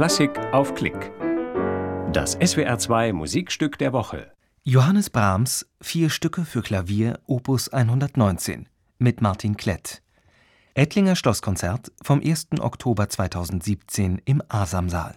Klassik auf Klick. Das SWR2 Musikstück der Woche. Johannes Brahms Vier Stücke für Klavier Opus 119 mit Martin Klett. Ettlinger Schlosskonzert vom 1. Oktober 2017 im Asamsaal.